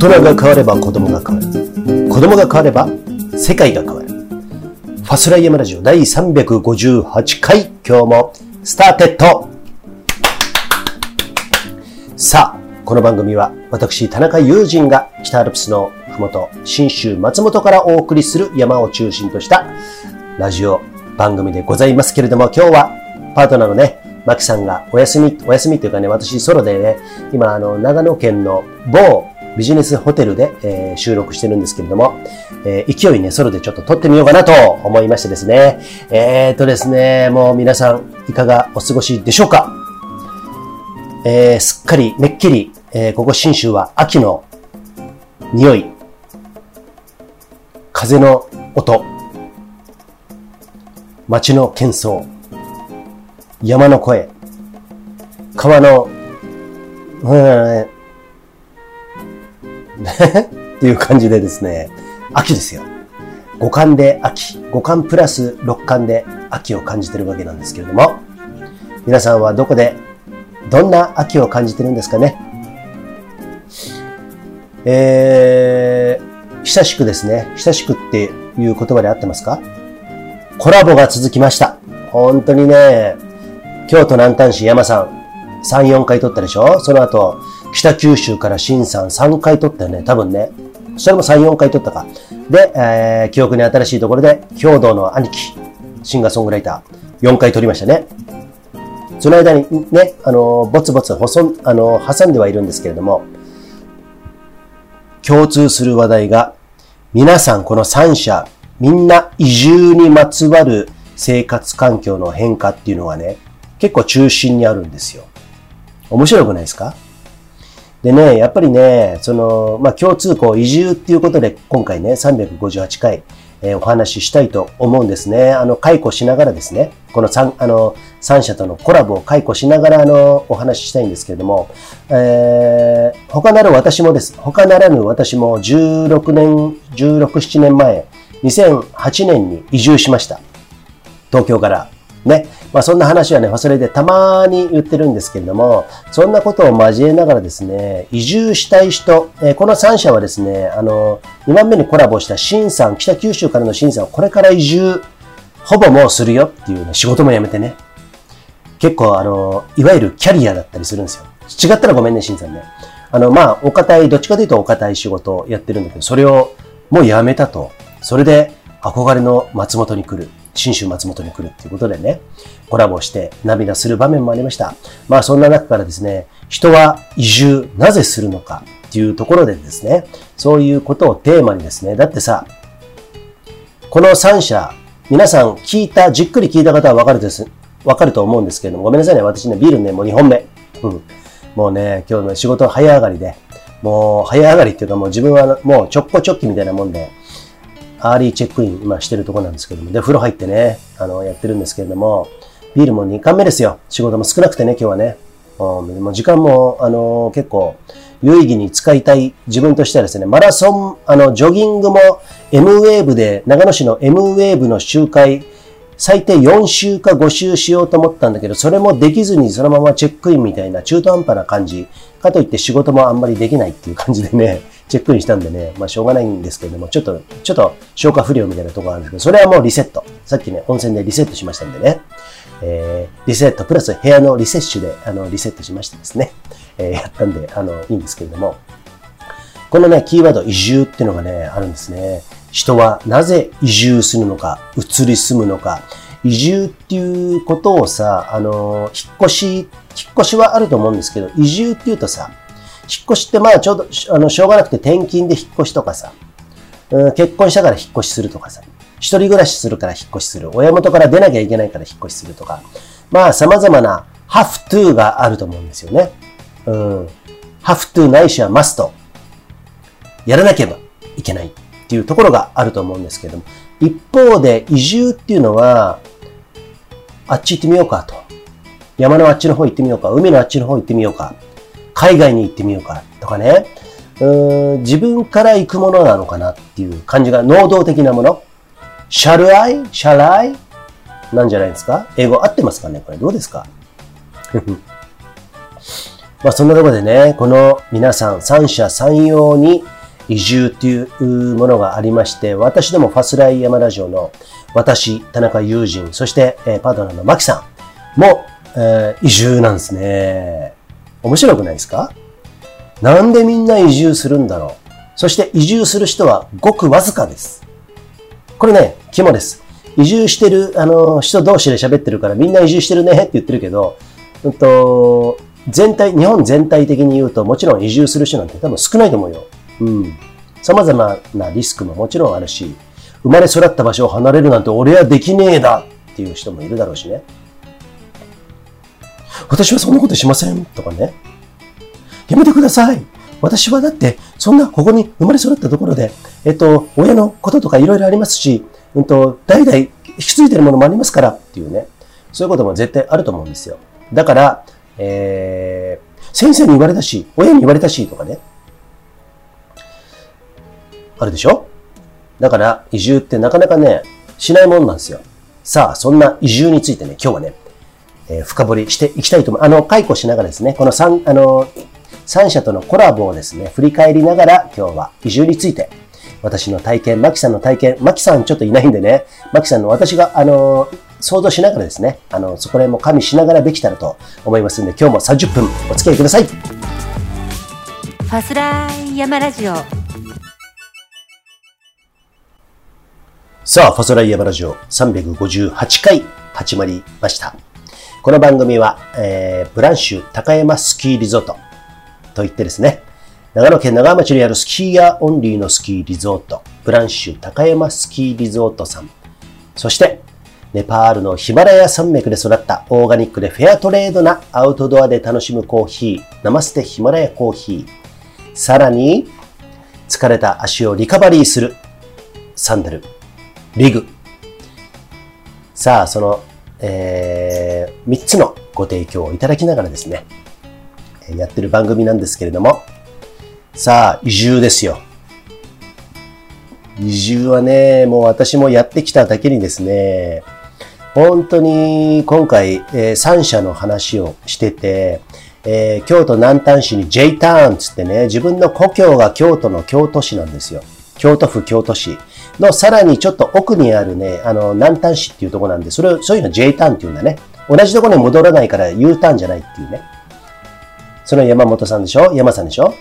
人が変われば子供が変わる。子供が変われば世界が変わる。ファスライヤマラジオ第358回、今日も started さあ、この番組は私、田中友人が北アルプスのふもと、信州松本からお送りする山を中心としたラジオ番組でございますけれども、今日はパートナーのね、マキさんがお休み、お休みというかね、私ソロでね、今あの、長野県の某ビジネスホテルで、えー、収録してるんですけれども、えー、勢いね、ソロでちょっと撮ってみようかなと思いましてですね。えーとですね、もう皆さん、いかがお過ごしでしょうか？えー、すっかり、めっきり、えー、ここ新州は秋の匂い、風の音、街の喧騒、山の声、川の、うんっていう感じでですね、秋ですよ。五感で秋、五感プラス六感で秋を感じてるわけなんですけれども、皆さんはどこで、どんな秋を感じてるんですかね？えー、久しくですね、久しくっていう言葉で合ってますか？コラボが続きました。本当にね、京都南丹市山さん、3、4回撮ったでしょ？その後、北九州から新さん3回撮ったよね、多分ね。それも3、4回撮ったか。で、えー、記憶に新しいところで、兵道の兄貴、シンガーソングライター、4回撮りましたね。その間にね、あの、ぼつぼつ細、あの、挟んではいるんですけれども、共通する話題が、皆さんこの3社、みんな移住にまつわる生活環境の変化っていうのがね、結構中心にあるんですよ。面白くないですか？でね、やっぱりね、その、まあ、共通項移住っていうことで、今回ね、358回、えー、お話ししたいと思うんですね。あの、解雇しながらですね、この三、あの、三社とのコラボを解雇しながら、あの、お話ししたいんですけれども、えー、他なる私もです。他ならぬ私も16年、16、7年前、2008年に移住しました。東京から。ね。まあそんな話はね、忘れてたまに言ってるんですけれども、そんなことを交えながらですね、移住したい人、えー、この3社はですね、あの、2番目にコラボした新さん、北九州からの新さん、これから移住、ほぼもうするよっていうね、仕事も辞めてね。結構あの、いわゆるキャリアだったりするんですよ。違ったらごめんね、新さんね。あの、まあ、お堅い、どっちかというとお堅い仕事をやってるんだけど、それをもう辞めたと。それで憧れの松本に来る。新州松本に来るっていうことでね、コラボして涙する場面もありました。まあそんな中からですね、人は移住なぜするのかっていうところでですね、そういうことをテーマにですね、だってさ、この3社、皆さん聞いた、じっくり聞いた方はわかるです、わかると思うんですけれども、ごめんなさいね、私ね、ビールね、もう2本目。うん。もうね、今日の仕事早上がりで、もう早上がりっていうかもう自分はもうちょっこちょっきみたいなもんで、アーリーチェックイン今してるとこなんですけども、で、風呂入ってね、あの、やってるんですけれども、ビールも2缶目ですよ。仕事も少なくてね、今日はね。うん、もう時間も、あの、結構、有意義に使いたい自分としてはですね、マラソン、あの、ジョギングも M ウェーブで、長野市の M ウェーブの周回、最低4周か5周しようと思ったんだけど、それもできずにそのままチェックインみたいな中途半端な感じ。かといって仕事もあんまりできないっていう感じでね、チェックインしたんでね、まあしょうがないんですけれども、ちょっと、ちょっと消化不良みたいなところあるんですけど、それはもうリセット。さっきね、温泉でリセットしましたんでね。えー、リセットプラス部屋のリセッシュで、あの、リセットしましてですね。えー、やったんで、あの、いいんですけれども。このね、キーワード移住っていうのがね、あるんですね。人はなぜ移住するのか、移り住むのか、移住っていうことをさ、あの、引っ越し、引っ越しはあると思うんですけど、移住っていうとさ、引っ越しってまあちょうど、あの、しょうがなくて転勤で引っ越しとかさ、うん、結婚したから引っ越しするとかさ、一人暮らしするから引っ越しする、親元から出なきゃいけないから引っ越しするとか、まあ様々な have to があると思うんですよね。うん。have to ないしは must。やらなければいけないっていうところがあると思うんですけども、一方で移住っていうのは、あっち行ってみようかと。山のあっちの方行ってみようか。海のあっちの方行ってみようか。海外に行ってみようか。とかね。うーん自分から行くものなのかなっていう感じが能動的なもの。shall I? shall I? なんじゃないですか？英語合ってますかね？これどうですか？まあそんなところでね、この皆さん三者三様に移住っていうものがありまして、私どもファスライヤマラジオの私、田中友人、そして、え、パートナーのマキさんも、えー、移住なんですね。面白くないですか？なんでみんな移住するんだろう？そして移住する人はごくわずかです。これね、肝です。移住してる、あの、人同士で喋ってるからみんな移住してるねって言ってるけど、うんと、全体、日本全体的に言うともちろん移住する人なんて多分少ないと思うよ。うん。様々なリスクももちろんあるし、生まれ育った場所を離れるなんて俺はできねえだっていう人もいるだろうしね。私はそんなことしませんとかね。やめてください私はだって、そんなここに生まれ育ったところで、えっと、親のこととかいろいろありますし、うんと、代々引き継いでるものもありますからっていうね。そういうことも絶対あると思うんですよ。だから、えー、先生に言われたし、親に言われたしとかね。あるでしょ？だから、移住ってなかなかね、しないもんなんですよ。さあ、そんな移住についてね、今日はね、えー、深掘りしていきたいと思う。あの、解雇しながらですね、この3、あの、3社とのコラボをですね、振り返りながら今日は移住について、私の体験、マキさんの体験、マキさんちょっといないんでね、マキさんの私が、あの、想像しながらですね、あの、そこら辺も加味しながらできたらと思いますんで、今日も30分お付き合いください。ファスライヤマラジオ。さあ、ファスライヤマラジオ358回始まりました。この番組は、えー、ブランシュ高山スキーリゾート、と言ってですね、長野県長浜町にあるスキーヤーオンリーのスキーリゾート、ブランシュ高山スキーリゾートさん、そして、ネパールのヒマラヤ山脈で育ったオーガニックでフェアトレードなアウトドアで楽しむコーヒー、ナマステヒマラヤコーヒー、さらに、疲れた足をリカバリーするサンダル、リグ。さあ、その、えー、3つのご提供をいただきながらですね、やってる番組なんですけれども、さあ、移住ですよ。移住はね、もう私もやってきただけにですね、本当に今回、えー、3社の話をしてて、えー、京都南丹市に J ターンつってね、自分の故郷が京都の京都市なんですよ。京都府京都市のさらにちょっと奥にあるね、あの、南丹市っていうとこなんで、それを、そういうの J ターンっていうんだね。同じとこに戻らないから U ターンじゃないっていうね。その山本さんでしょ？山さんでしょ？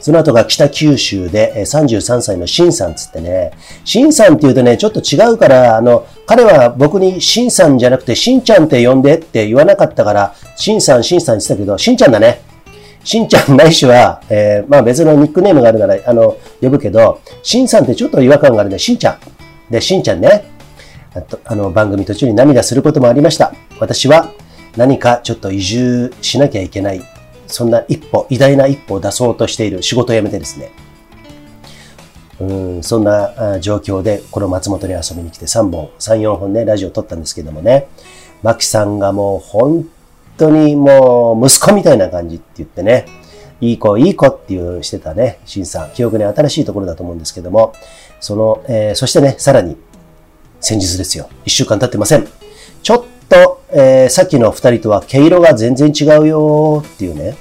その後が北九州で33歳のシンさんつってね、シンさんって言うとね、ちょっと違うから、あの、彼は僕にシンさんじゃなくてシンちゃんって呼んでって言わなかったから、シンさん、シンさんって言ってたけど、シンちゃんだね。しんちゃんないしは、えー、まあ別のニックネームがあるなら、あの、呼ぶけど、しんさんってちょっと違和感があるね。しんちゃん。で、しんちゃんね。あと、あの、番組途中に涙することもありました。私は何かちょっと移住しなきゃいけない。そんな一歩、偉大な一歩を出そうとしている仕事を辞めてですね。うん、そんな状況で、この松本に遊びに来て3本、3、4本ね、ラジオを撮ったんですけどもね、マキさんがもう本当にもう息子みたいな感じって言ってね、いい子、いい子っていうしてたね、シンさん。記憶に新しいところだと思うんですけども、その、えー、そしてね、さらに、先日ですよ。一週間経ってません。ちょっと、えー、さっきの二人とは毛色が全然違うよっていうね、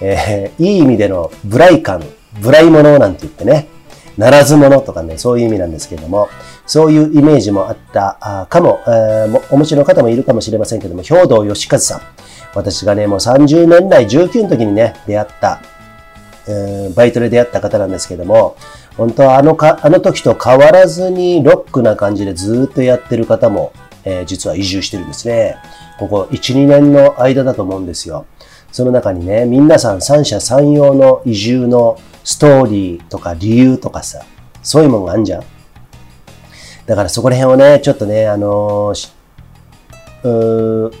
えー、いい意味でのブライ感、ブライものなんて言ってね、ならず者とかね、そういう意味なんですけれども、そういうイメージもあったかも、えー、お持ちの方もいるかもしれませんけども、兵道義和さん。私がね、もう30年代、19の時にね、出会った、えー、バイトで出会った方なんですけども、本当はあのか、あの時と変わらずにロックな感じでずっとやってる方もえー、実は移住してるんですね。ここ1、2年の間だと思うんですよ。その中にね、皆さん三者三様の移住のストーリーとか理由とかさ、そういうもんがあんじゃん。だからそこら辺をね、ちょっとね、あのー、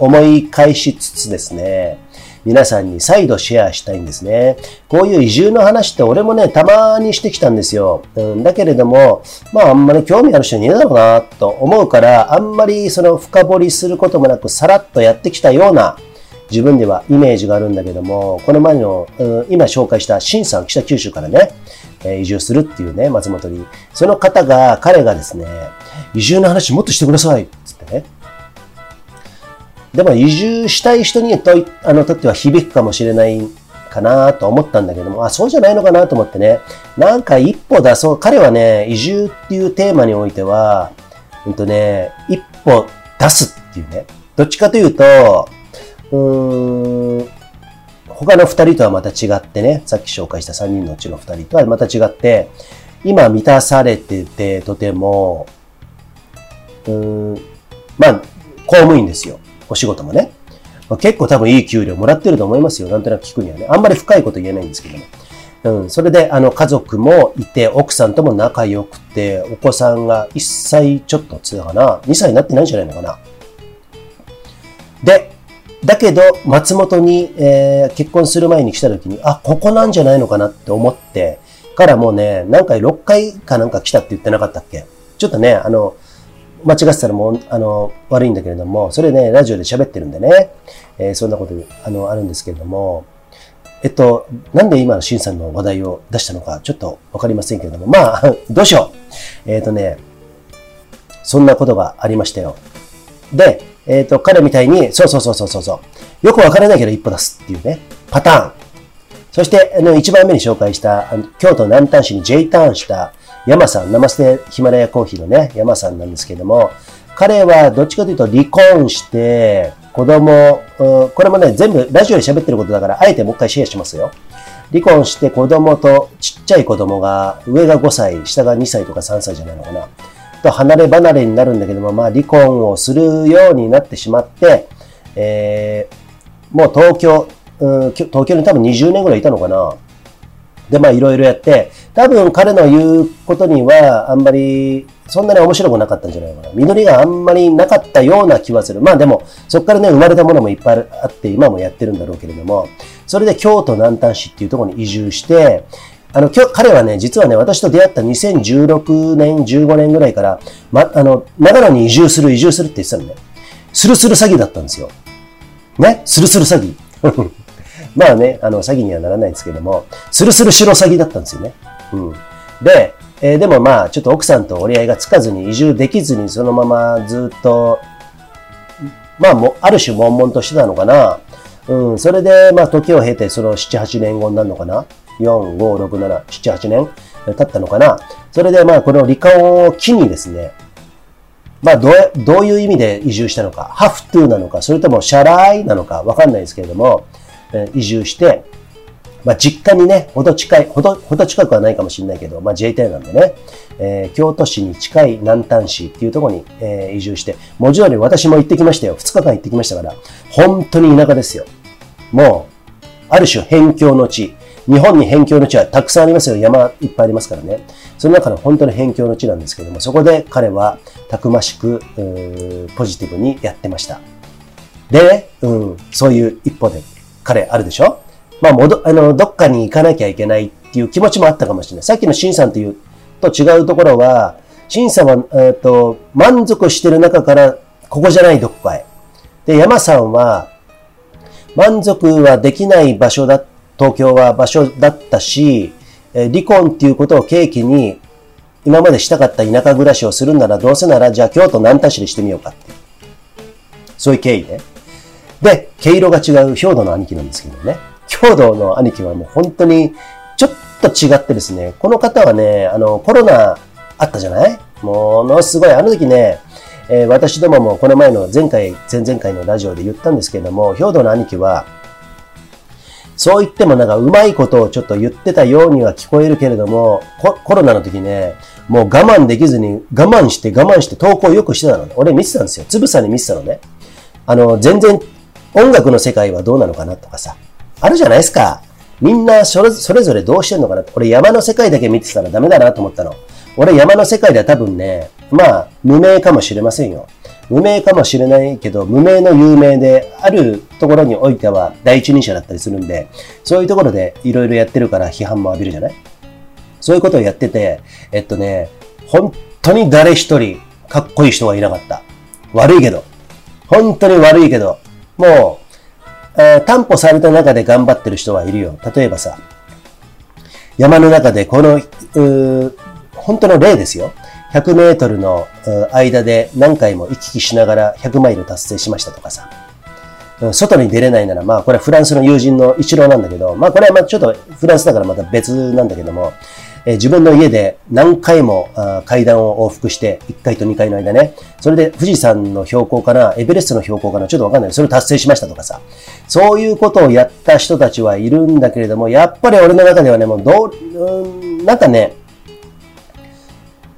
思い返しつつですね、皆さんに再度シェアしたいんですね。こういう移住の話って俺もね、たまにしてきたんですよ。うん、だけれども、まああんまり興味ある人にいるだろうなと思うから、あんまりその深掘りすることもなくさらっとやってきたような自分ではイメージがあるんだけども、この前の、うん、今紹介した新さん、北九州からね、え移住するっていうね、松本に。その方が、彼がですね、移住の話もっとしてくださいつってね。でも移住したい人にとあのとっては響くかもしれないかなと思ったんだけども、あ、そうじゃないのかなと思ってね。なんか一歩出そう。彼はね、移住っていうテーマにおいては、うんとね、一歩出すっていうね。どっちかというと、うーん、他の二人とはまた違ってね、さっき紹介した三人のうちの二人とはまた違って、今満たされてて、とても、うーん、まあ、公務員ですよ。お仕事もね。ま、結構多分いい給料もらってると思いますよ。なんとなく聞くにはね。あんまり深いこと言えないんですけども。うん、それで、あの、家族もいて、奥さんとも仲良くて、お子さんが1歳ちょっとつうかな、2歳になってないんじゃないのかな。で、だけど、松本に、えー、結婚する前に来た時に、あ、ここなんじゃないのかなって思って、からもうね、何回6回かなんか来たって言ってなかったっけ？ちょっとね、あの、間違ってたらもう、あの、悪いんだけれども、それね、ラジオで喋ってるんでね、えー、そんなこと、あの、あるんですけれども、えっと、なんで今のシンさんの話題を出したのか、ちょっとわかりませんけれども、まあ、どうしよう。えっ、ー、とね、そんなことがありましたよ。で、えっ、ー、と、彼みたいに、そうそうそうそうそう、よくわからないけど一歩出すっていうね、パターン。そして、あの、一番目に紹介した、あの京都南丹市に J ターンした山さん、ナマステヒマラヤコーヒーのね、山さんなんですけども、彼はどっちかというと離婚して、子供、これもね、全部ラジオで喋ってることだから、あえてもう一回シェアしますよ。離婚して子供と、ちっちゃい子供が、上が5歳、下が2歳とか3歳じゃないのかな。と離れ離れになるんだけども、まあ離婚をするようになってしまって、えー、もう東京、うん、東京に多分20年ぐらいいたのかな。で、まあいろいろやって、多分彼の言うことにはあんまりそんなに面白くなかったんじゃないかな。実りがあんまりなかったような気はする。まあでも、そこからね、生まれたものもいっぱいあって、今もやってるんだろうけれども、それで京都南丹市っていうところに移住して、あの、今日、彼はね、実はね、私と出会った2016年、15年ぐらいから、ま、あの、長野に移住する、移住するって言ってたのね。スルスル詐欺だったんですよ。ね？スルスル詐欺。まあね、あの、詐欺にはならないんですけども、スルスル白詐欺だったんですよね。うん。で、えー、でもまあ、ちょっと奥さんと折り合いがつかずに移住できずにそのままずっと、まあも、ある種悶々としてたのかな。うん、それで、まあ、時を経て、その7、8年後になるのかな。4、5、6、7、7、8年経ったのかな？それで、まあ、この離婚を機にですね、まあ、どう、どういう意味で移住したのか、ハフトゥーなのか、それともシャライなのか、わかんないですけれども、え、移住して、まあ、実家にね、ほど近い、ほど、ほど近くはないかもしれないけど、まあ、JT なんでね、えー、京都市に近い南丹市っていうところに、えー、移住して、文字通り私も行ってきましたよ。2日間行ってきましたから、本当に田舎ですよ。もう、ある種辺境の地。日本に辺境の地はたくさんありますよ。山いっぱいありますからね。その中の本当に辺境の地なんですけども、そこで彼はたくましく、ポジティブにやってました。で、うん、そういう一歩で彼あるでしょ？まあ、もど、あの、どっかに行かなきゃいけないっていう気持ちもあったかもしれない。さっきのシンさんというと違うところは、シンさんは、えっ、ー、と、満足してる中から、ここじゃないどこかへ。で、山さんは、満足はできない場所だっ、東京は場所だったし、え離婚っていうことを契機に、今までしたかった田舎暮らしをするなら、どうせなら、じゃあ京都南田市にしてみようかって。そういう経緯で。で、毛色が違う兵道の兄貴なんですけどね。兵道の兄貴はもう本当にちょっと違ってですね、この方はね、あの、コロナあったじゃない？ものすごい、あの時ね、えー、私どももこの前の前回、前々回のラジオで言ったんですけれども、兵道の兄貴は、そう言ってもなんかうまいことをちょっと言ってたようには聞こえるけれども、コロナの時ね、もう我慢できずに我慢して我慢して投稿よくしてたのね。俺見てたんですよ。つぶさに見てたのね。あの、全然音楽の世界はどうなのかなとかさ。あるじゃないですか。みんなそれぞれどうしてんのかな俺山の世界だけ見てたらダメだなと思ったの。俺山の世界では多分ね、まあ、無名かもしれませんよ。無名かもしれないけど、無名の有名で、あるところにおいては第一人者だったりするんで、そういうところでいろいろやってるから批判も浴びるじゃない？そういうことをやってて、えっとね、本当に誰一人かっこいい人はいなかった。悪いけど。本当に悪いけど、もう、えー、担保された中で頑張ってる人はいるよ。例えばさ、山の中でこの、本当の例ですよ。100メートルの間で何回も行き来しながら100マイル達成しましたとかさ。外に出れないなら、まあこれはフランスの友人の一郎なんだけど、まあこれはまあちょっとフランスだからまた別なんだけども、え自分の家で何回も階段を往復して、1階と2階の間ね、それで富士山の標高かな、エベレストの標高かな、ちょっとわかんない。それを達成しましたとかさ、そういうことをやった人たちはいるんだけれども、やっぱり俺の中ではね、もうどう、うんなんかね、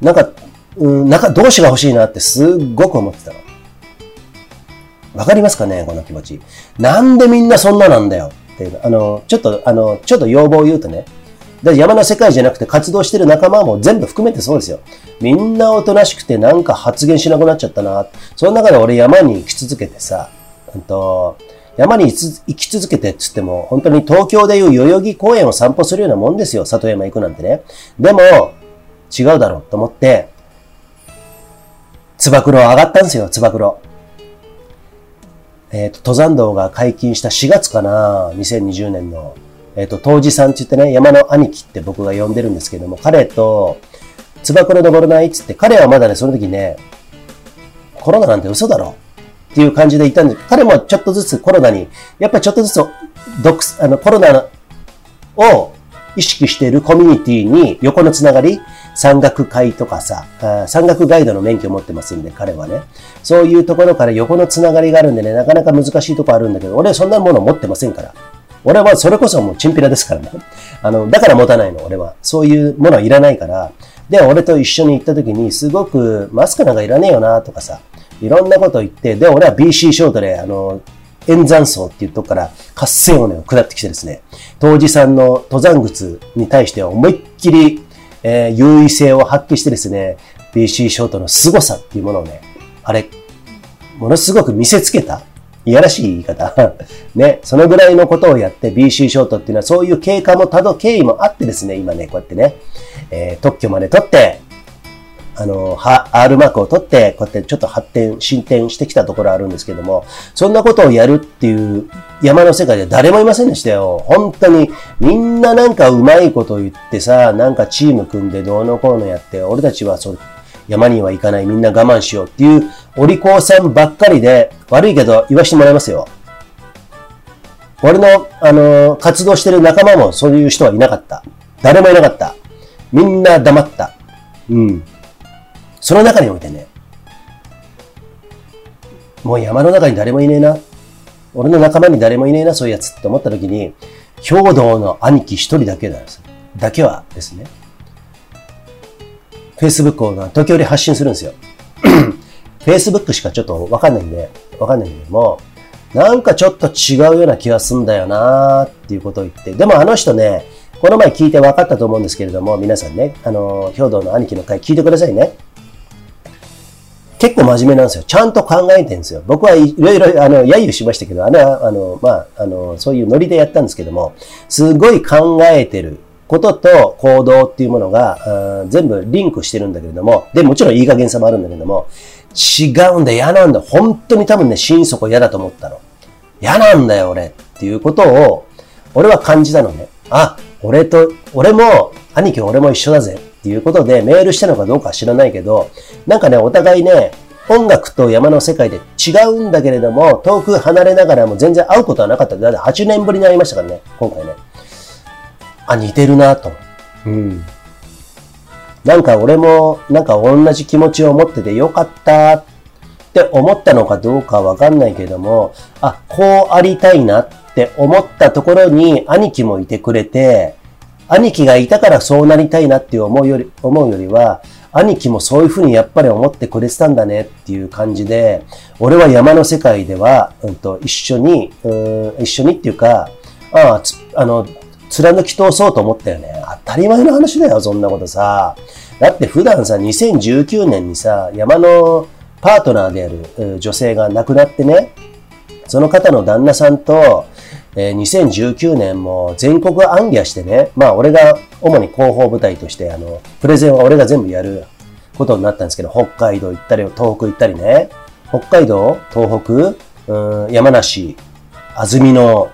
なんか、うん、なんか同志が欲しいなってすっごく思ってたの。わかりますかねこの気持ち。なんでみんなそんななんだよっていう。あの、ちょっと、あの、ちょっと要望を言うとね。で山の世界じゃなくて活動してる仲間も全部含めてそうですよ。みんなおとなしくてなんか発言しなくなっちゃったな。その中で俺山に行き続けてさ、うんと、山に行き続けてっつっても、本当に東京でいう代々木公園を散歩するようなもんですよ。里山行くなんてね。でも、違うだろうと思って、つば九郎上がったんですよ、つば九郎。えっ、と、登山道が解禁した4月かな、2020年の。えっ、と、当時さんって言ってね、山の兄貴って僕が呼んでるんですけども、彼と、つば九郎登らないっつって、彼はまだね、その時ね、コロナなんて嘘だろっていう感じでいたんです、彼もちょっとずつコロナに、やっぱりちょっとずつ、独あの、コロナを意識しているコミュニティに横のつながり、山岳会とかさ、あ山岳ガイドの免許を持ってますんで、彼はね。そういうところから横のつながりがあるんでね、なかなか難しいとこあるんだけど、俺はそんなもの持ってませんから。俺はそれこそもうチンピラですからね。あの、だから持たないの、俺は。そういうものはいらないから。で、俺と一緒に行った時に、すごく、マスクなんかいらねえよな、とかさ、いろんなこと言って、で、俺は BC ショートで、あの、円山荘っていうとこから合戦尾根を下ってきてですね、当時さんの登山靴に対しては思いっきり、えー優位性を発揮してですね、BC ショートの凄さっていうものをね、あれ、ものすごく見せつけた。いやらしい言い方。ね、そのぐらいのことをやって BC ショートっていうのはそういう経過もたど、経緯もあってですね、今ね、こうやってね、えー特許まで取って、あの、は R マークを取って、こうやってちょっと発展、進展してきたところあるんですけども、そんなことをやるっていう山の世界で誰もいませんでしたよ。本当に、みんななんかうまいこと言ってさ、なんかチーム組んでどうのこうのやって、俺たちはそう、山には行かない、みんな我慢しようっていう、お利口さんばっかりで、悪いけど言わしてもらいますよ。俺の、あの、活動してる仲間もそういう人はいなかった。誰もいなかった。みんな黙った。うん。その中においてね、もう山の中に誰もいねえな。俺の仲間に誰もいねえな、そういうやつって思った時に、兵道の兄貴一人だけなんです。だけはですね、Facebook を時折発信するんですよ。Facebook しかちょっとわかんないんで、わかんないんだけども、なんかちょっと違うような気がすんだよなーっていうことを言って、でもあの人ね、この前聞いて分かったと思うんですけれども、皆さんね、あの、兵道の兄貴の回聞いてくださいね。結構真面目なんですよ。ちゃんと考えてるんですよ。僕はいろいろ、あの、揶揄しましたけど、あれは、あの、まあ、あの、そういうノリでやったんですけども、すごい考えてることと行動っていうものが、全部リンクしてるんだけれども、で、もちろんいい加減さもあるんだけども、違うんだ、嫌なんだ。本当に多分ね、心底嫌だと思ったの。嫌なんだよ、俺。っていうことを、俺は感じたのね。あ、俺と、俺も、兄貴俺も一緒だぜ。っていうことでメールしたのかどうかは知らないけど、なんかね、お互いね、音楽と山の世界で違うんだけれども、遠く離れながらも全然会うことはなかった。だって8年ぶりに会いましたからね、今回ね。あ、似てるなと。うん。なんか俺も、なんか同じ気持ちを持っててよかったって思ったのかどうかわかんないけども、あ、こうありたいなって思ったところに兄貴もいてくれて、兄貴がいたからそうなりたいなって思うより、思うよりは、兄貴もそういうふうにやっぱり思ってくれてたんだねっていう感じで、俺は山の世界では、うんと、一緒に、うん、一緒にっていうか、ああ、つあの、貫き通そうと思ったよね。当たり前の話だよ、そんなことさ。だって普段さ、2019年にさ、山のパートナーである女性が亡くなってね、その方の旦那さんと、えー2019年も全国暗記してね、まあ俺が主に広報部隊として、あの、プレゼンは俺が全部やることになったんですけど、北海道行ったり、東北行ったりね、北海道、東北、うん山梨、安曇野、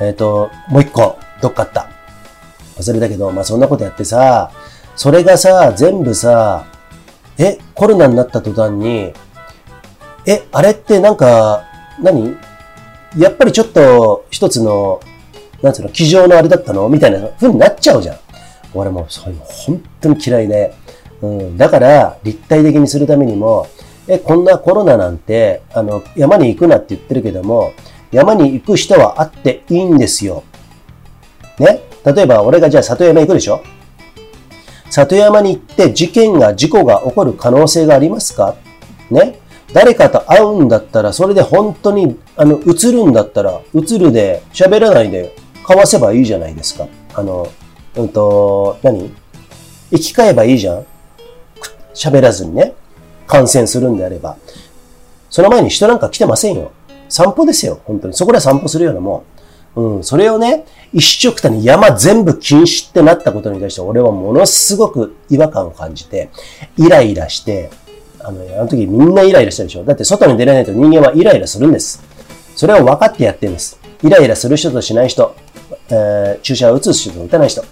えっ、と、もう一個、どっかあった。忘れたけど、まあそんなことやってさ、それがさ、全部さ、え、コロナになった途端に、え、あれってなんか、何？やっぱりちょっと一つの、なんつうの、机上のあれだったの？みたいな風になっちゃうじゃん。俺もそういうの本当に嫌いで。うん、だから、立体的にするためにも、え、こんなコロナなんて、あの、山に行くなって言ってるけども、山に行く人はあっていいんですよ。ね？例えば、俺がじゃあ里山行くでしょ？里山に行って事件が、事故が起こる可能性がありますか？ね？誰かと会うんだったら、それで本当に、あの、映るんだったら、映るで喋らないで交わせばいいじゃないですか。あの、うんと、何？生き返えばいいじゃん喋らずにね。感染するんであれば。その前に人なんか来てませんよ。散歩ですよ。本当に。そこで散歩するようなもん。うん。それをね、一色たに山全部禁止ってなったことに対して俺はものすごく違和感を感じて、イライラして、あの、あの時みんなイライラしたでしょ。だって外に出れないと人間はイライラするんです。それを分かってやってるんです。イライラする人としない人、えー、注射を打つ人と打たない人。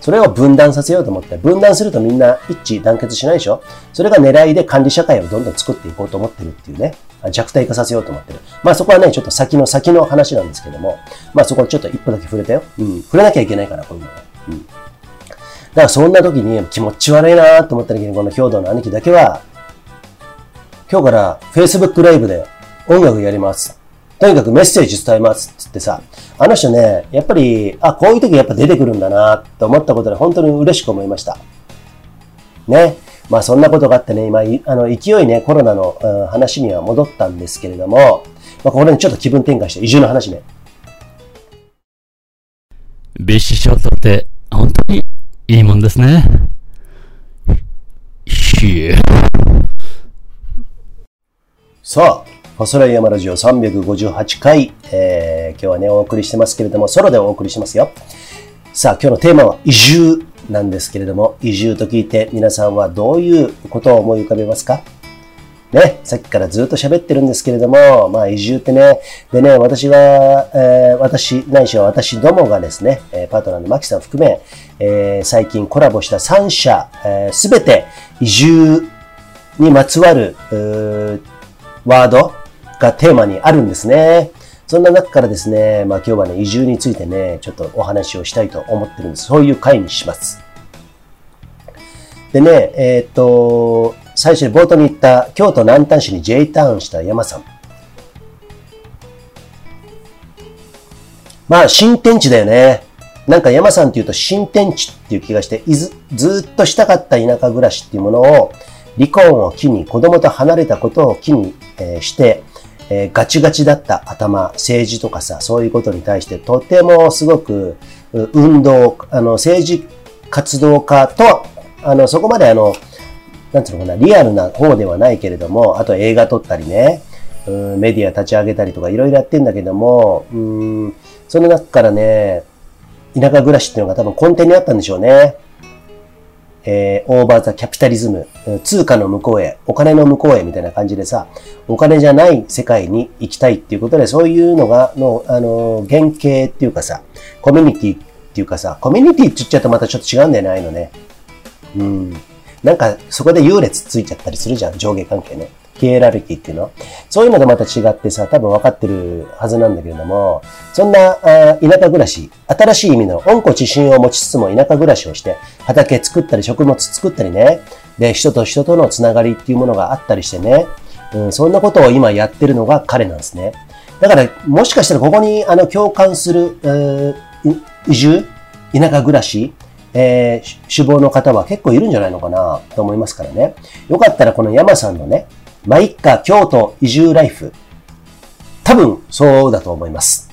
それを分断させようと思って、分断するとみんな一致団結しないでしょそれが狙いで管理社会をどんどん作っていこうと思ってるっていうね。弱体化させようと思ってる。まあそこはね、ちょっと先の先の話なんですけども、まあそこちょっと一歩だけ触れたよ。うん。触れなきゃいけないから、こういうのね。うん。だからそんな時に気持ち悪いなと思った時にこの兵道の兄貴だけは、今日から Facebook ライブで音楽やります。とにかくメッセージ伝えますつってさ、あの人ね、やっぱり、あ、こういう時やっぱ出てくるんだなと思ったことで本当に嬉しく思いました。ね。まあそんなことがあってね、今、あの、勢いね、コロナの、うん、話には戻ったんですけれども、まあここでちょっと気分転換して移住の話ね。ビシショットって本当にいいもんですね。ひえ。さあ、細ラ山ラジオ358回、えー、今日はね、お送りしてますけれども、ソロでお送りしますよ。さあ、今日のテーマは移住なんですけれども、移住と聞いて皆さんはどういうことを思い浮かべますか？ね、さっきからずっと喋ってるんですけれども、まあ移住ってね、でね、私は、えー、私、ないしは私どもがですね、パートナーのマキさん含め、えー、最近コラボした3社、す、え、べ、て移住にまつわる、ワード、がテーマにあるんですね。そんな中からですね、まあ今日はね、移住についてね、ちょっとお話をしたいと思ってるんです。そういう回にします。でね、えー、っと、最初に冒頭に言った京都南丹市に J ターンした山さん。まあ新天地だよね。なんか山さんって言うと新天地っていう気がして、ずずっとしたかった田舎暮らしっていうものを離婚を機に子供と離れたことを機に、えー、して、えー、ガチガチだった頭、政治とかさ、そういうことに対してとてもすごく運動、あの、政治活動家と、あの、そこまであの、なんていうのかな、リアルな方ではないけれども、あと映画撮ったりね、うんメディア立ち上げたりとかいろいろやってんだけども、うん、その中からね、田舎暮らしっていうのが多分根底にあったんでしょうね。えー、オーバーザキャピタリズム、通貨の向こうへ、お金の向こうへみたいな感じでさ、お金じゃない世界に行きたいっていうことで、そういうのが、の、あの、原型っていうかさ、コミュニティっていうかさ、コミュニティって言っちゃうとまたちょっと違うんだよないのね。うん。なんか、そこで優劣ついちゃったりするじゃん、上下関係ね。ヒエラルキーっていうの？そういうのとまた違ってさ、多分分かってるはずなんだけれども、そんなあ田舎暮らし、新しい意味の温故知新を持ちつつも田舎暮らしをして、畑作ったり食物作ったりね、で、人と人とのつながりっていうものがあったりしてね、うん、そんなことを今やってるのが彼なんですね。だから、もしかしたらここにあの共感する、えー、移住？田舎暮らし？えー、志望の方は結構いるんじゃないのかなと思いますからね。よかったらこの山さんのね、まあ、一家京都移住ライフ。多分、そうだと思います。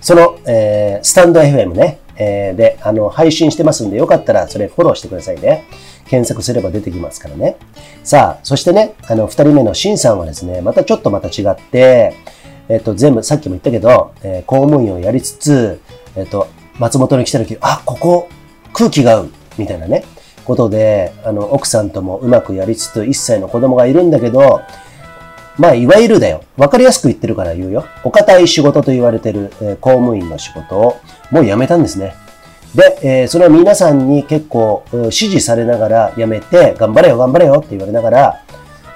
その、えー、スタンド FM ね、えー、で、あの、配信してますんで、よかったらそれフォローしてくださいね。検索すれば出てきますからね。さあ、そしてね、あの、二人目のシンさんはですね、またちょっとまた違って、えっ、と、全部、さっきも言ったけど、えー、公務員をやりつつ、えっ、と、松本に来た時、あ、ここ、空気が合う、みたいなね。ことで、あの、奥さんともうまくやりつつ、一歳の子供がいるんだけど、まあ、いわゆるだよ。わかりやすく言ってるから言うよ。お堅い仕事と言われてる、えー、公務員の仕事をもう辞めたんですね。で、えー、それは皆さんに結構、指示されながら辞めて、頑張れよ、頑張れよって言われながら、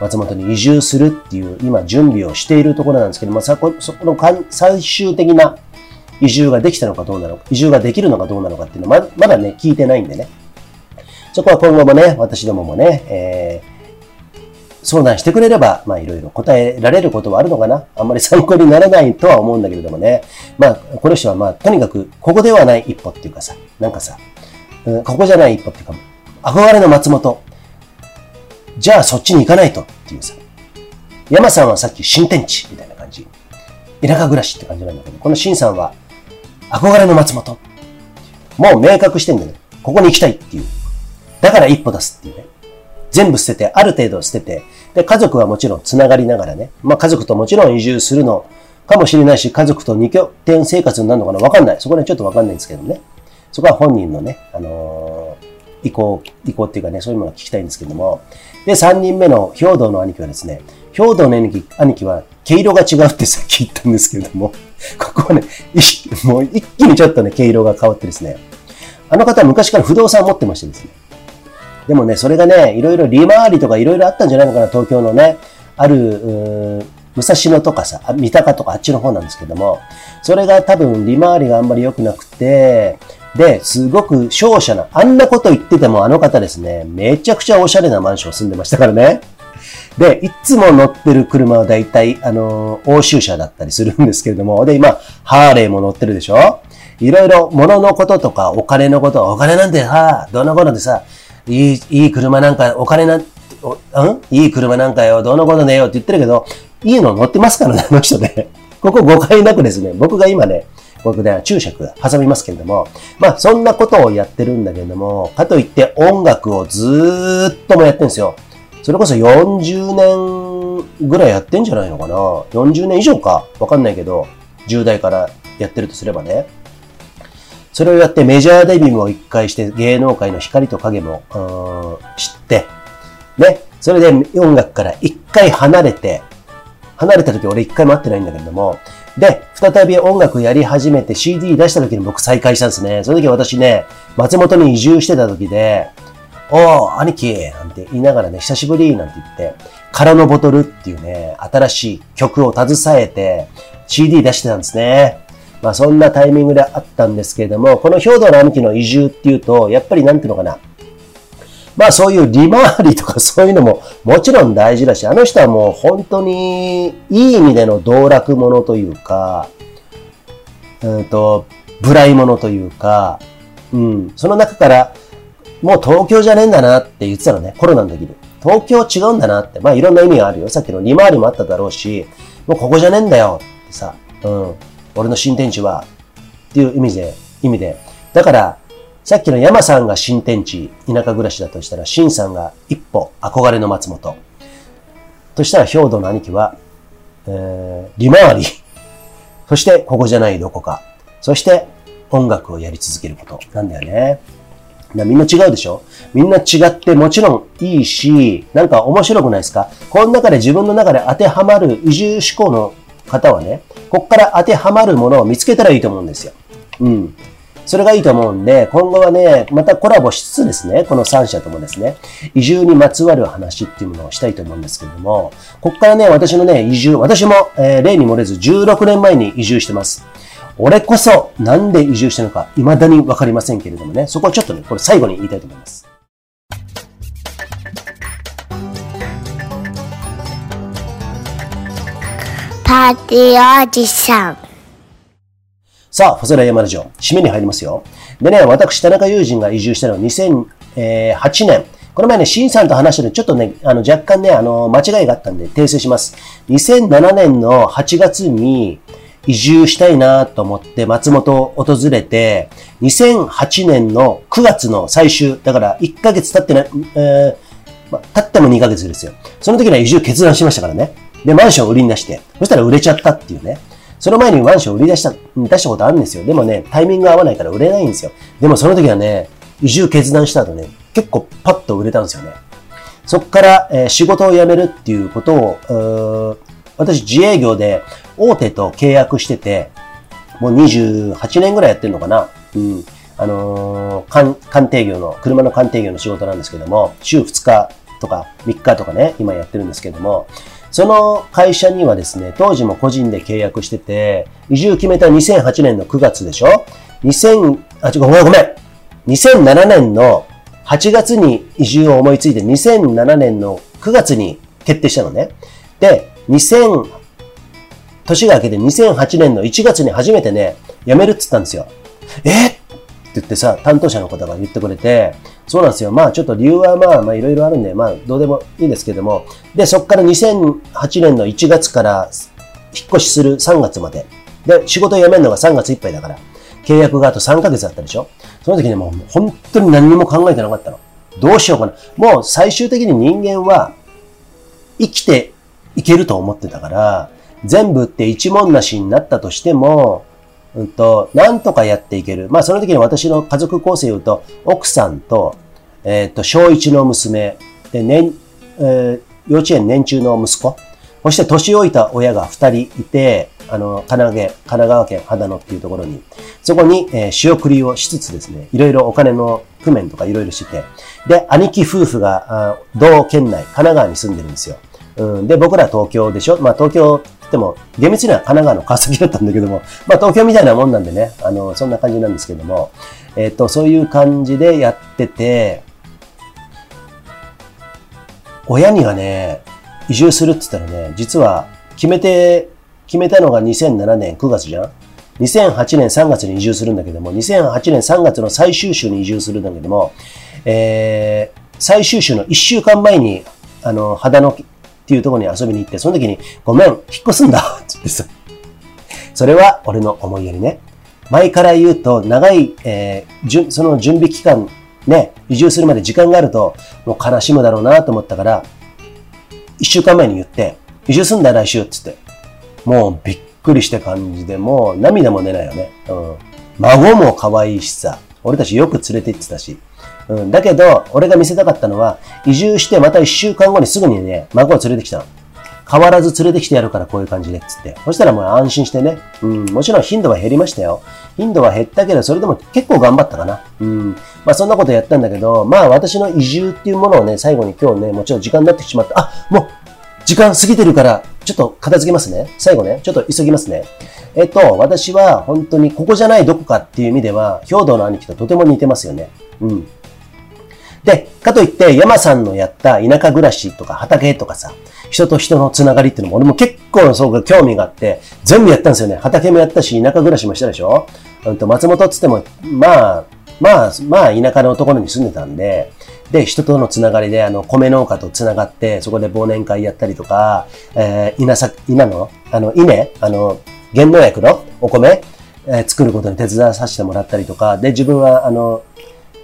松本に移住するっていう、今準備をしているところなんですけども、さこそこのかん最終的な移住ができたのかどうなのか、移住ができるのかどうなのかっていうのはままだね、聞いてないんでね。そこは今後もね、私どももね、えー相談してくれれば、まあいろいろ答えられることはあるのかな。あんまり参考にならないとは思うんだけれどもね。まあ、この人はまあ、とにかく、ここではない一歩っていうかさ、なんかさ、うんここじゃない一歩っていうか、憧れの松本。じゃあそっちに行かないとっていうさ。山さんはさっき新天地みたいな感じ。田舎暮らしって感じなんだけど、この新さんは憧れの松本。もう明確してんだよね。ここに行きたいっていう。だから一歩出すっていうね。全部捨てて、ある程度捨てて、で、家族はもちろん繋がりながらね。まあ家族ともちろん移住するのかもしれないし、家族と二拠点生活になるのかなわかんない。そこら辺ちょっとわかんないんですけどね。そこは本人のね、あのー意向、意向っていうかね、そういうものを聞きたいんですけども。で、三人目の兵道の兄貴はですね、兵道の兄貴兄貴は毛色が違うってさっき言ったんですけれども、ここはね、もう一気にちょっとね、毛色が変わってですね、あの方は昔から不動産を持ってましてですね、でもね、それがね、いろいろ利回りとかいろいろあったんじゃないのかな、東京のね、ある、武蔵野とかさ、三鷹とかあっちの方なんですけども、それが多分利回りがあんまり良くなくて、で、すごく商社な、あんなこと言っててもあの方ですね、めちゃくちゃおしゃれなマンション住んでましたからね。で、いつも乗ってる車は大体、あのー、欧州車だったりするんですけれども、で、今、ハーレーも乗ってるでしょ。いろいろ物のこととかお金のこと、お金なんてさ、どんなことでさ、いい、いい車なんか、お金なうん？いい車なんかよ、どうのことねよって言ってるけど、いいの乗ってますからね、あの人ね。ここ誤解なくですね、僕が今ね、僕で注釈挟みますけれども、まあそんなことをやってるんだけれども、かといって音楽をずーっともやってるんですよ。それこそ40年ぐらいやってんじゃないのかな ?40 年以上かわかんないけど、10代からやってるとすればね。それをやってメジャーデビューも一回して芸能界の光と影も、知って、ね。それで音楽から一回離れて、離れた時俺一回も会ってないんだけれども、で、再び音楽やり始めて CD 出した時に僕再会したんですね。その時私ね、松本に移住してた時で、おー、兄貴なんて言いながらね、久しぶりなんて言って、空のボトルっていうね、新しい曲を携えて CD 出してたんですね。まあそんなタイミングであったんですけれども、この兵道の兄貴の移住っていうと、やっぱりなんていうのかな。まあそういう利回りとか そういうのももちろん大事だし、あの人はもう本当にいい意味での道楽者というか、うんと、無頼者というか、うん、その中から、もう東京じゃねえんだなって言ってたのね、コロナの時に。東京違うんだなって。まあいろんな意味があるよ。さっきの利回りもあっただろうし、もうここじゃねえんだよってさ、うん、俺の新天地は、っていう意味で、意味で。だから、さっきの山さんが新天地、田舎暮らしだとしたら、新さんが一歩、憧れの松本。としたら、兵道の兄貴は、えー、利回り。そして、ここじゃないどこか。そして、音楽をやり続けること。なんだよね。なみんな違うでしょみんな違ってもちろんいいし、なんか面白くないですかこの中で自分の中で当てはまる移住志向の方はね、こっから当てはまるものを見つけたらいいと思うんですよ。うん。それがいいと思うんで、今後はね、またコラボしつつですね、この3社ともですね、移住にまつわる話っていうものをしたいと思うんですけれども、こっからね、私のね、移住、私も、えー例に漏れず16年前に移住してます。俺こそ、なんで移住したのか、未だにわかりませんけれどもね、そこはちょっとね、これ最後に言いたいと思います。パーティーおじさん。さあ、ファズラ山ラジオ、締めに入りますよ。でね、私、田中友人が移住したのは2008年。この前ね、シンさんと話してるちょっとね、あの、若干ね、あの、間違いがあったんで訂正します。2007年の8月に移住したいなと思って松本を訪れて、2008年の9月の最終、だから1ヶ月経ってない、えーまあ、経っても2ヶ月ですよ。その時には移住決断しましたからね。で、マンションを売りに出して、そしたら売れちゃったっていうね。その前にマンション売り出した、出したことあるんですよ。でもね、タイミング合わないから売れないんですよ。でもその時はね、移住決断した後ね、結構パッと売れたんですよね。そこから、えー仕事を辞めるっていうことを、私自営業で大手と契約してて、もう28年ぐらいやってるのかな。うん。あのー鑑定業の、車の鑑定業の仕事なんですけども、週2日とか3日とかね、今やってるんですけども、その会社にはですね、当時も個人で契約してて、移住決めた2008年の9月でしょ ?2000、あ、違う、ごめんごめん。2007年の8月に移住を思いついて、2007年の9月に決定したのね。で、2000、年が明けて2008年の1月に初めてね、辞めるって言ったんですよ。えって言ってさ、担当者の方が言ってくれて、そうなんですよ。まあちょっと理由はまあまあいろいろあるんで、まあどうでもいいですけども。で、そこから2008年の1月から引っ越しする3月まで。で、仕事辞めるのが3月いっぱいだから。契約があと3ヶ月だったでしょその時にもう本当に何も考えてなかったの。どうしようかな。もう最終的に人間は生きていけると思ってたから、全部って一文なしになったとしても、うんと、なんとかやっていける。まあその時に私の家族構成を言うと、奥さんと、えっ、と、小一の娘、で、年、えー、幼稚園年中の息子、そして年老いた親が二人いて、あの、神奈川県神奈川県秦野っていうところに、そこに、えー、仕送りをしつつですね、いろいろお金の工面とかいろいろしてて、で、兄貴夫婦が、あ同県内、神奈川に住んでるんですよ。うん、で、僕ら東京でしょ。まあ東京って言っても、厳密には神奈川の川崎だったんだけども、まあ東京みたいなもんなんでね、あの、そんな感じなんですけども、えっ、と、そういう感じでやってて、親にはね、移住するって言ったらね、実は決めて、決めたのが2007年9月じゃん ?2008 年3月に移住するんだけども、2008年3月の最終週に移住するんだけども、えー、最終週の1週間前に、あの、肌のっていうところに遊びに行って、その時に、ごめん、引っ越すんだ って言ってさ。それは俺の思いやりね。前から言うと、長い、えー、その準備期間、ね、移住するまで時間があると、もう悲しむだろうなと思ったから、一週間前に言って、移住すんだ来週っつって。もうびっくりした感じで、もう涙も出ないよね。うん。孫も可愛いしさ、俺たちよく連れて行ってたし。うん。だけど、俺が見せたかったのは、移住してまた一週間後にすぐにね、孫を連れてきたの。変わらず連れてきてやるからこういう感じで、つって。そしたらもう安心してね。うん。もちろん頻度は減りましたよ。頻度は減ったけど、それでも結構頑張ったかな。うん。まあそんなことやったんだけど、まあ私の移住っていうものをね、最後に今日ね、もちろん時間になってしまった。あ、もう、時間過ぎてるから、ちょっと片付けますね。最後ね、ちょっと急ぎますね。えっと、私は本当にここじゃないどこかっていう意味では、兵道の兄貴ととても似てますよね。うん。で、かといって、山さんのやった田舎暮らしとか畑とかさ、人と人のつながりっていうのも俺も結構そう興味があって、全部やったんですよね。畑もやったし、田舎暮らしもしたでしょうんと、松本っつっても、まあ、まあ、まあ、田舎のところに住んでたんで、で、人とのつながりで、あの、米農家とつながって、そこで忘年会やったりとか、えー、稲さ、稲の、あの、稲、あの、原農薬のお米、えー、作ることに手伝わさせてもらったりとか、で、自分は、あの、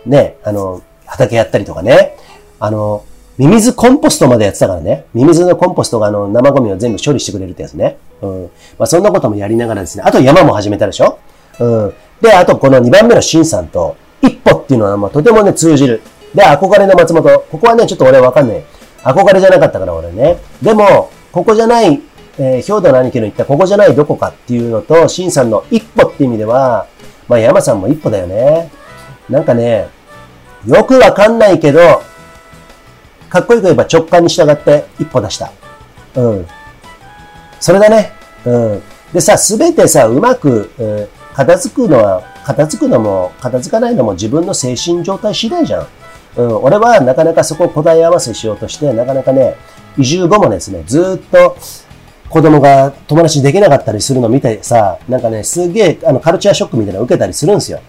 ね、あの、畑やったりとかね、あの、ミミズコンポストまでやってたからね。ミミズのコンポストがあの生ゴミを全部処理してくれるってやつね。うん。まあそんなこともやりながらですね。あと山も始めたでしょ？うん。で、あとこの2番目のシンさんと、一歩っていうのはまあとてもね通じる。で、憧れの松本。ここはね、ちょっと俺わかんない。憧れじゃなかったから俺ね。でも、ここじゃない、えー、兵道の兄貴の言ったここじゃないどこかっていうのと、シンさんの一歩っていう意味では、まあ山さんも一歩だよね。なんかね、よくわかんないけど、かっこよく言えば直感に従って一歩出した。うん。それだね。うん。でさ、すべてさ、うまく、えー、片付くのは、片付くのも、片付かないのも自分の精神状態次第じゃん。うん。俺はなかなかそこを答え合わせしようとして、なかなかね、移住後もですね、ずっと、子供が友達できなかったりするの見てさ、なんかね、すげえ、あの、カルチャーショックみたいなの受けたりするんですよ。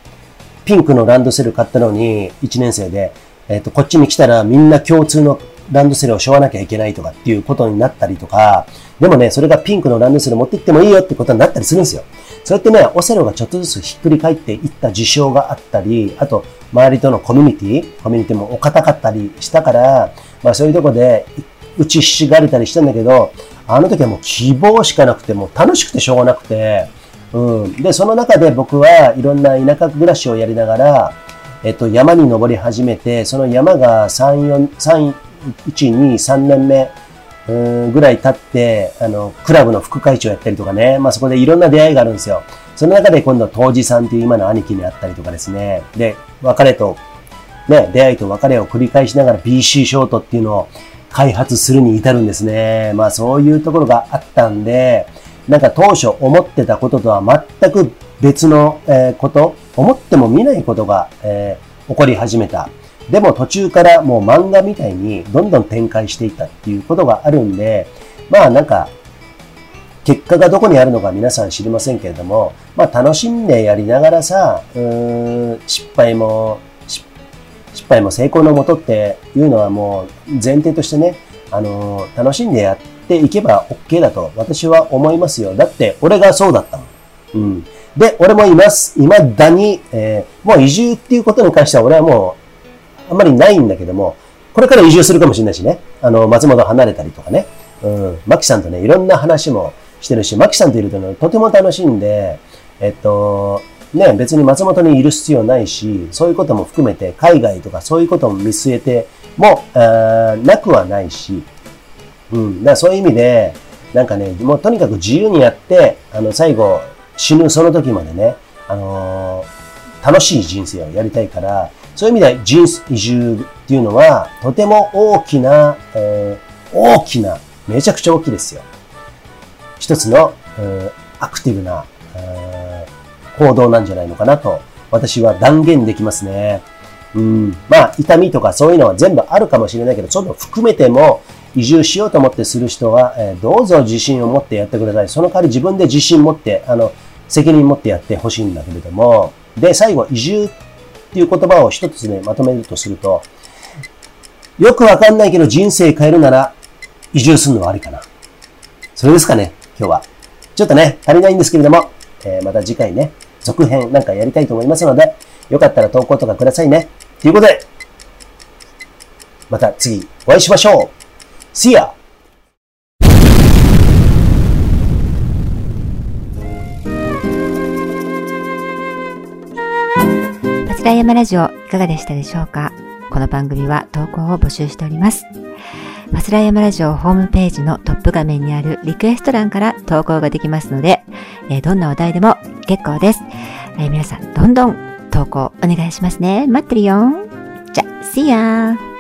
ピンクのランドセル買ったのに、1年生で、えっ、ー、と、こっちに来たらみんな共通のランドセルを背負わなきゃいけないとかっていうことになったりとか、でもね、それがピンクのランドセル持って行ってもいいよってことになったりするんですよ。そうやってね、オセロがちょっとずつひっくり返っていった事象があったり、あと、周りとのコミュニティ、コミュニティもお堅かったりしたから、まあそういうとこで、打ちひしがれたりしたんだけど、あの時はもう希望しかなくて、もう楽しくてしょうがなくて、うん。で、その中で僕はいろんな田舎暮らしをやりながら、えっと、山に登り始めて、その山が3、4、3、1、2、3年目、うんぐらい経って、あの、クラブの副会長やったりとかね、まあそこでいろんな出会いがあるんですよ。その中で今度、当時さんっていう今の兄貴に会ったりとかですね。で、別れと、ね、出会いと別れを繰り返しながら BC ショートっていうのを開発するに至るんですね。まあそういうところがあったんで、なんか当初思ってたこととは全く別の、えこと、思っても見ないことが、え起こり始めた。でも途中からもう漫画みたいにどんどん展開していったっていうことがあるんで、まあなんか、結果がどこにあるのか皆さん知りませんけれども、まあ楽しんでやりながらさ、うー、失敗も、失敗も成功のもとっていうのはもう前提としてね、あの楽しんでやっていけば OK だと私は思いますよ。だって俺がそうだったもん。うん。で、俺もいます。未だに、えーもう移住っていうことに関しては俺はもうあんまりないんだけども、これから移住するかもしれないしね。あの、松本離れたりとかね。うん。マキさんとね、いろんな話もしてるし、マキさんといるとね、とても楽しいんで、えっと、ね、別に松本にいる必要ないし、そういうことも含めて、海外とかそういうことも見据えても、なくはないし、うん。だからそういう意味で、なんかね、もうとにかく自由にやって、あの、最後、死ぬその時までね、あのー楽しい人生をやりたいから、そういう意味で人生移住っていうのは、とても大きな、えー大きな、めちゃくちゃ大きいですよ。一つの、うんアクティブな、えー行動なんじゃないのかなと、私は断言できますね。うん。まあ、痛みとかそういうのは全部あるかもしれないけど、ちょっと含めても、移住しようと思ってする人は、えーどうぞ自信を持ってやってください。その代わり自分で自信持って、あの、責任持ってやってほしいんだけれども、で、最後、移住っていう言葉を一つね、まとめるとすると、よくわかんないけど人生変えるなら、移住するのはありかな。それですかね、今日は。ちょっとね、足りないんですけれども、えーまた次回ね、続編なんかやりたいと思いますので、よかったら投稿とかくださいね。ということで、また次お会いしましょう !See ya! 松田山ラジオいかがでしたでしょうか？この番組は投稿を募集しております。マスラヤマラジオホームページのトップ画面にあるリクエスト欄から投稿ができますので、えーどんなお題でも結構です。えー皆さん、どんどん投稿お願いしますね。待ってるよ。じゃ、See ya!